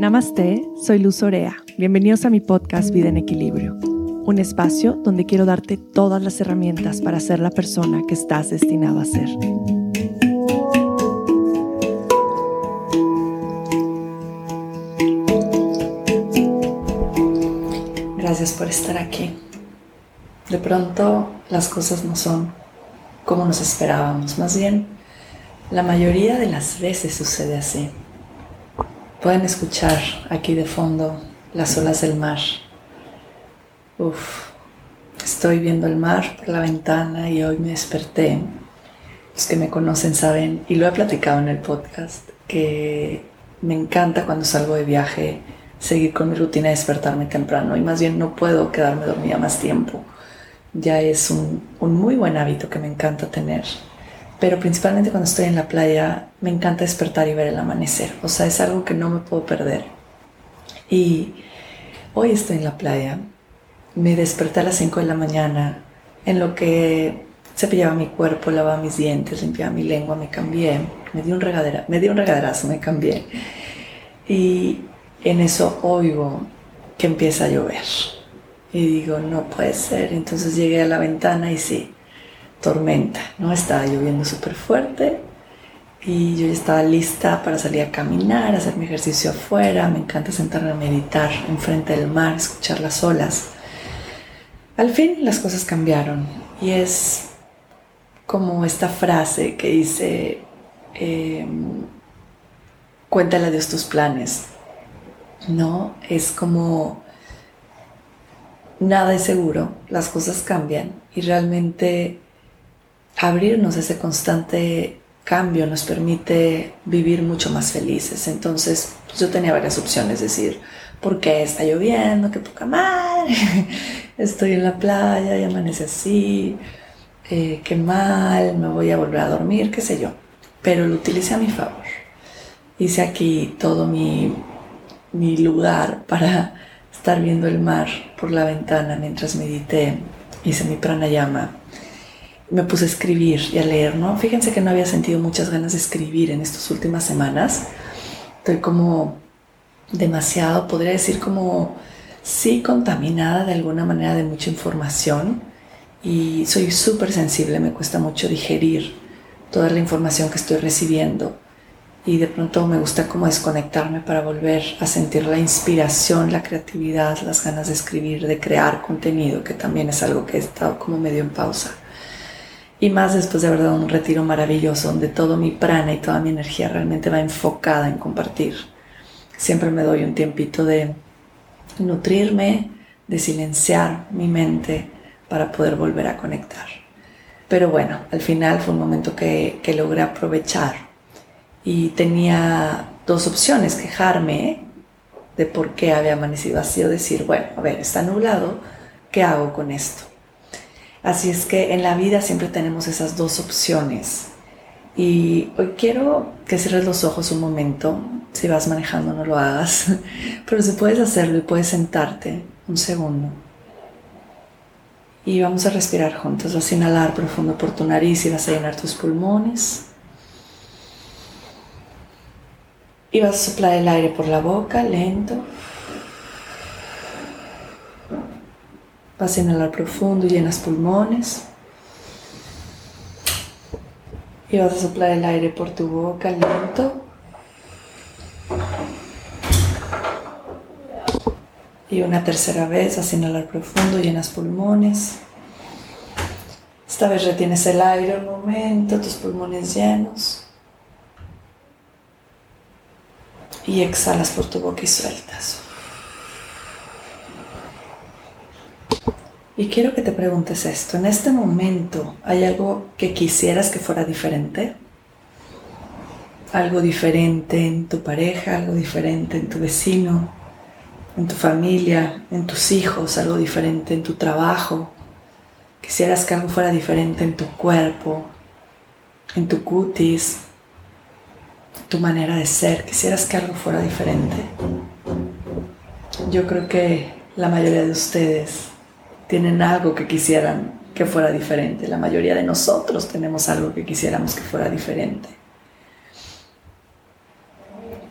Namaste, soy Luz Orea. Bienvenidos a mi podcast Vida en Equilibrio, un espacio donde quiero darte todas las herramientas para ser la persona que estás destinado a ser. Gracias por estar aquí. De pronto las cosas no son como nos esperábamos, más bien la mayoría de las veces sucede así. Pueden escuchar aquí de fondo las olas del mar. Uf, estoy viendo el mar por la ventana y hoy me desperté. Los que me conocen saben, y lo he platicado en el podcast, que me encanta cuando salgo de viaje seguir con mi rutina de despertarme temprano y más bien no puedo quedarme dormida más tiempo. Ya es un, un muy buen hábito que me encanta tener pero principalmente cuando estoy en la playa me encanta despertar y ver el amanecer. O sea, es algo que no me puedo perder. Y hoy estoy en la playa, me desperté a las 5 de la mañana, en lo que cepillaba mi cuerpo, lavaba mis dientes, limpiaba mi lengua, me cambié, me di un, regadera, me di un regaderazo, me cambié. Y en eso oigo que empieza a llover. Y digo, no puede ser. Entonces llegué a la ventana y sí, tormenta, ¿no? Estaba lloviendo súper fuerte y yo ya estaba lista para salir a caminar, hacer mi ejercicio afuera. Me encanta sentarme a meditar enfrente del mar, escuchar las olas. Al fin las cosas cambiaron y es como esta frase que dice, eh, cuéntale a Dios tus planes, ¿no? Es como nada es seguro, las cosas cambian y realmente abrirnos a ese constante cambio nos permite vivir mucho más felices. Entonces, pues, yo tenía varias opciones, es decir, ¿por qué está lloviendo? ¡Qué poca madre! Estoy en la playa y amanece así, eh, qué mal, me voy a volver a dormir, qué sé yo. Pero lo utilicé a mi favor. Hice aquí todo mi, mi lugar para estar viendo el mar por la ventana mientras medité. Hice mi pranayama me puse a escribir y a leer, ¿no? Fíjense que no había sentido muchas ganas de escribir en estas últimas semanas. Estoy como demasiado, podría decir como, sí, contaminada de alguna manera de mucha información y soy súper sensible, me cuesta mucho digerir toda la información que estoy recibiendo y de pronto me gusta como desconectarme para volver a sentir la inspiración, la creatividad, las ganas de escribir, de crear contenido, que también es algo que he estado como medio en pausa. Y más después de haber dado un retiro maravilloso donde todo mi prana y toda mi energía realmente va enfocada en compartir. Siempre me doy un tiempito de nutrirme, de silenciar mi mente para poder volver a conectar. Pero bueno, al final fue un momento que, que logré aprovechar y tenía dos opciones, quejarme de por qué había amanecido así o decir, bueno, a ver, está nublado, ¿qué hago con esto? Así es que en la vida siempre tenemos esas dos opciones. Y hoy quiero que cierres los ojos un momento. Si vas manejando no lo hagas. Pero si puedes hacerlo y puedes sentarte un segundo. Y vamos a respirar juntos. Vas a inhalar profundo por tu nariz y vas a llenar tus pulmones. Y vas a soplar el aire por la boca, lento. Vas a inhalar profundo llenas pulmones. Y vas a soplar el aire por tu boca lento. Y una tercera vez vas a inhalar profundo, llenas pulmones. Esta vez retienes el aire un momento, tus pulmones llenos. Y exhalas por tu boca y sueltas. Y quiero que te preguntes esto, en este momento, ¿hay algo que quisieras que fuera diferente? Algo diferente en tu pareja, algo diferente en tu vecino, en tu familia, en tus hijos, algo diferente en tu trabajo. Quisieras que algo fuera diferente en tu cuerpo, en tu cutis, tu manera de ser. Quisieras que algo fuera diferente. Yo creo que la mayoría de ustedes tienen algo que quisieran que fuera diferente. La mayoría de nosotros tenemos algo que quisiéramos que fuera diferente.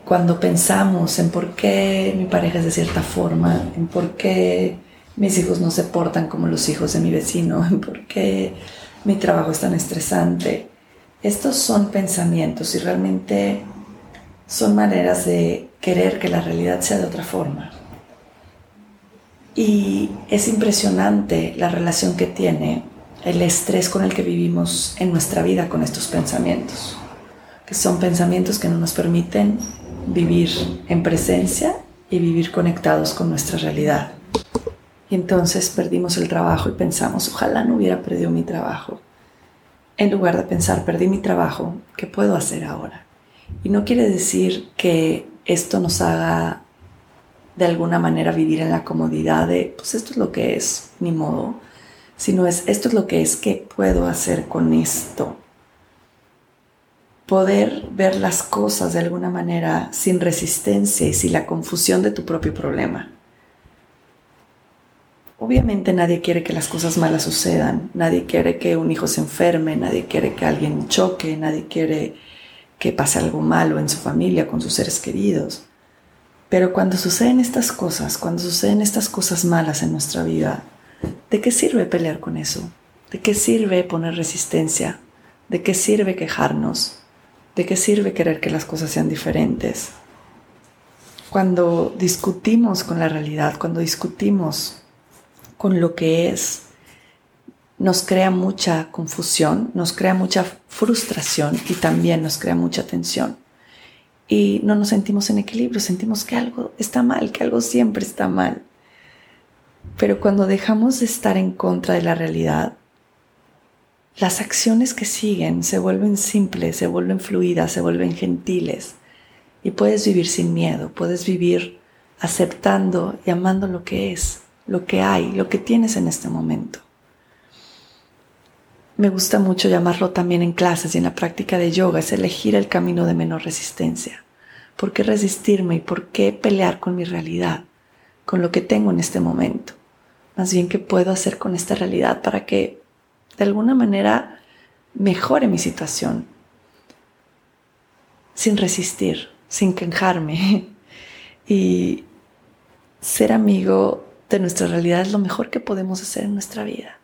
cuando pensamos en por qué mi pareja es de cierta forma, en por qué mis hijos no se portan como los hijos de mi vecino, en por qué mi trabajo es tan estresante, estos son pensamientos y realmente son maneras de querer que la realidad sea de otra forma. Y es impresionante la relación que tiene el estrés con el que vivimos en nuestra vida con estos pensamientos, que son pensamientos que no nos permiten vivir en presencia y vivir conectados con nuestra realidad. Y entonces perdimos el trabajo y pensamos, ojalá no hubiera perdido mi trabajo. En lugar de pensar, perdí mi trabajo, ¿qué puedo hacer ahora? Y no quiere decir que esto nos haga de alguna manera vivir en la comodidad de, pues esto es lo que es, ni modo, sino es, esto es lo que es, ¿qué puedo hacer con esto? Poder ver las cosas de alguna manera sin resistencia y sin la confusión de tu propio problema. Obviamente nadie quiere que las cosas malas sucedan, nadie quiere que un hijo se enferme, nadie quiere que alguien choque, nadie quiere que pase algo malo en su familia, con sus seres queridos. Pero cuando suceden estas cosas, cuando suceden estas cosas malas en nuestra vida, ¿de qué sirve pelear con eso? ¿De qué sirve poner resistencia? ¿De qué sirve quejarnos? ¿De qué sirve querer que las cosas sean diferentes? Cuando discutimos con la realidad, cuando discutimos con lo que es, nos crea mucha confusión, nos crea mucha frustración y también nos crea mucha tensión y no nos sentimos en equilibrio, sentimos que algo está mal, que algo siempre está mal. Pero cuando dejamos de estar en contra de la realidad, las acciones que siguen se vuelven simples, se vuelven fluidas, se vuelven gentiles y puedes vivir sin miedo, puedes vivir aceptando y amando lo que es, lo que hay, lo que tienes en este momento. Me gusta mucho llamarlo también en clases y en la práctica de yoga, es elegir el camino de menor resistencia. ¿Por qué resistirme y por qué pelear con mi realidad, con lo que tengo en este momento? Más bien, ¿qué puedo hacer con esta realidad para que de alguna manera mejore mi situación? Sin resistir, sin quejarme. Y ser amigo de nuestra realidad es lo mejor que podemos hacer en nuestra vida.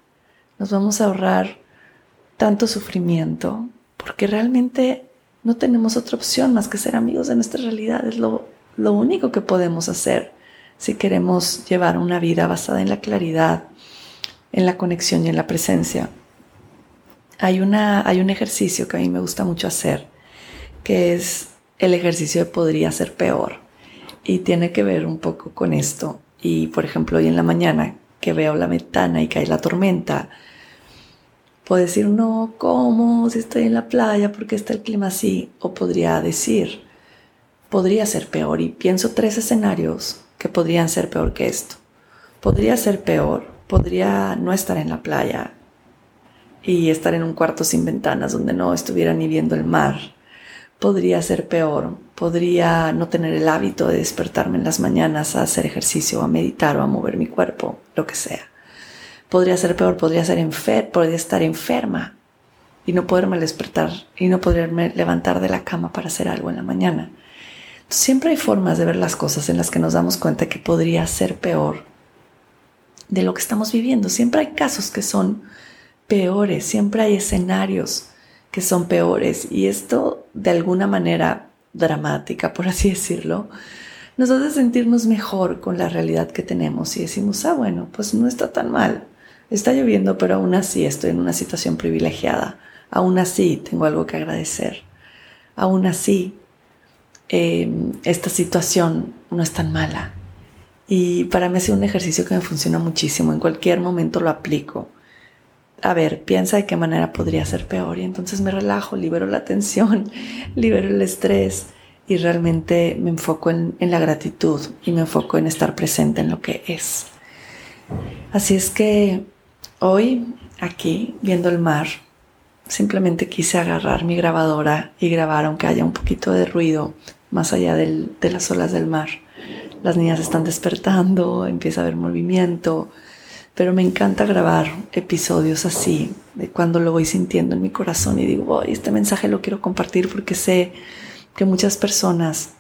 Nos vamos a ahorrar tanto sufrimiento, porque realmente no tenemos otra opción más que ser amigos de nuestra realidad. Es lo, lo único que podemos hacer si queremos llevar una vida basada en la claridad, en la conexión y en la presencia. Hay, una, hay un ejercicio que a mí me gusta mucho hacer, que es el ejercicio de podría ser peor. Y tiene que ver un poco con esto. Y por ejemplo, hoy en la mañana que veo la ventana y cae la tormenta, Puedo decir, no, ¿cómo? Si estoy en la playa, ¿por qué está el clima así? O podría decir, podría ser peor. Y pienso tres escenarios que podrían ser peor que esto. Podría ser peor, podría no estar en la playa y estar en un cuarto sin ventanas donde no estuviera ni viendo el mar. Podría ser peor, podría no tener el hábito de despertarme en las mañanas a hacer ejercicio, a meditar o a mover mi cuerpo, lo que sea podría ser peor, podría, ser enfer podría estar enferma y no poderme despertar y no poderme levantar de la cama para hacer algo en la mañana. siempre hay formas de ver las cosas en las que nos damos cuenta que podría ser peor de lo que estamos viviendo. Siempre hay casos que son peores, siempre hay escenarios que son peores y esto de alguna manera dramática, por así decirlo, nos hace sentirnos mejor con la realidad que tenemos y decimos, ah, bueno, pues no está tan mal. Está lloviendo, pero aún así estoy en una situación privilegiada. Aún así tengo algo que agradecer. Aún así, em, esta situación no es tan mala. Y para mí ha sido un ejercicio que me funciona muchísimo. En cualquier momento lo aplico. A ver, piensa de qué manera podría ser peor. Y entonces me relajo, libero la tensión, libero el estrés y realmente me enfoco en la gratitud y me enfoco en estar presente en lo que es. Así es que Hoy, aquí, viendo el mar, simplemente quise agarrar mi grabadora y grabar aunque haya un poquito de ruido más allá de las olas del mar. Las niñas están despertando, empieza a haber movimiento, pero me encanta grabar episodios así, de cuando lo voy sintiendo en mi corazón y digo, este mensaje lo quiero compartir porque sé que muchas personas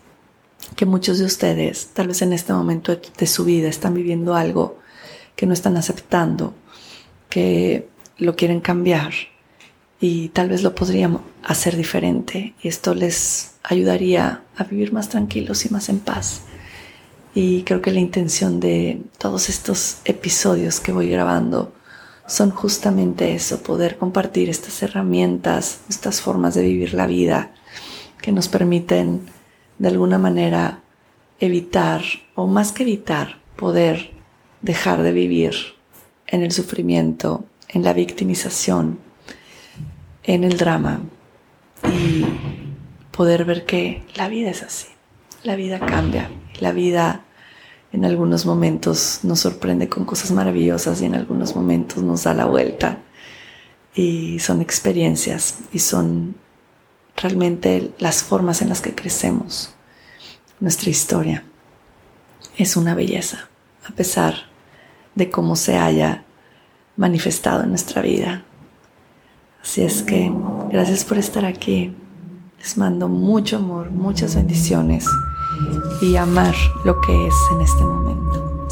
que muchos de ustedes tal vez en este momento de su vida están viviendo algo que no están aceptando, que lo quieren cambiar y tal vez lo podríamos hacer diferente y esto les ayudaría a vivir más tranquilos y más en paz. Y creo que la intención de todos estos episodios que voy grabando son justamente eso, poder compartir estas herramientas, estas formas de vivir la vida que nos permiten de alguna manera evitar, o más que evitar, poder dejar de vivir en el sufrimiento, en la victimización, en el drama y poder ver que la vida es así, la vida cambia, la vida en algunos momentos nos sorprende con cosas maravillosas y en algunos momentos nos da la vuelta y son experiencias y son realmente las formas en las que crecemos. Nuestra historia es una belleza, a pesar de cómo se haya manifestado en nuestra vida. Así es que gracias por estar aquí. Les mando mucho amor, muchas bendiciones y amar lo que es en este momento.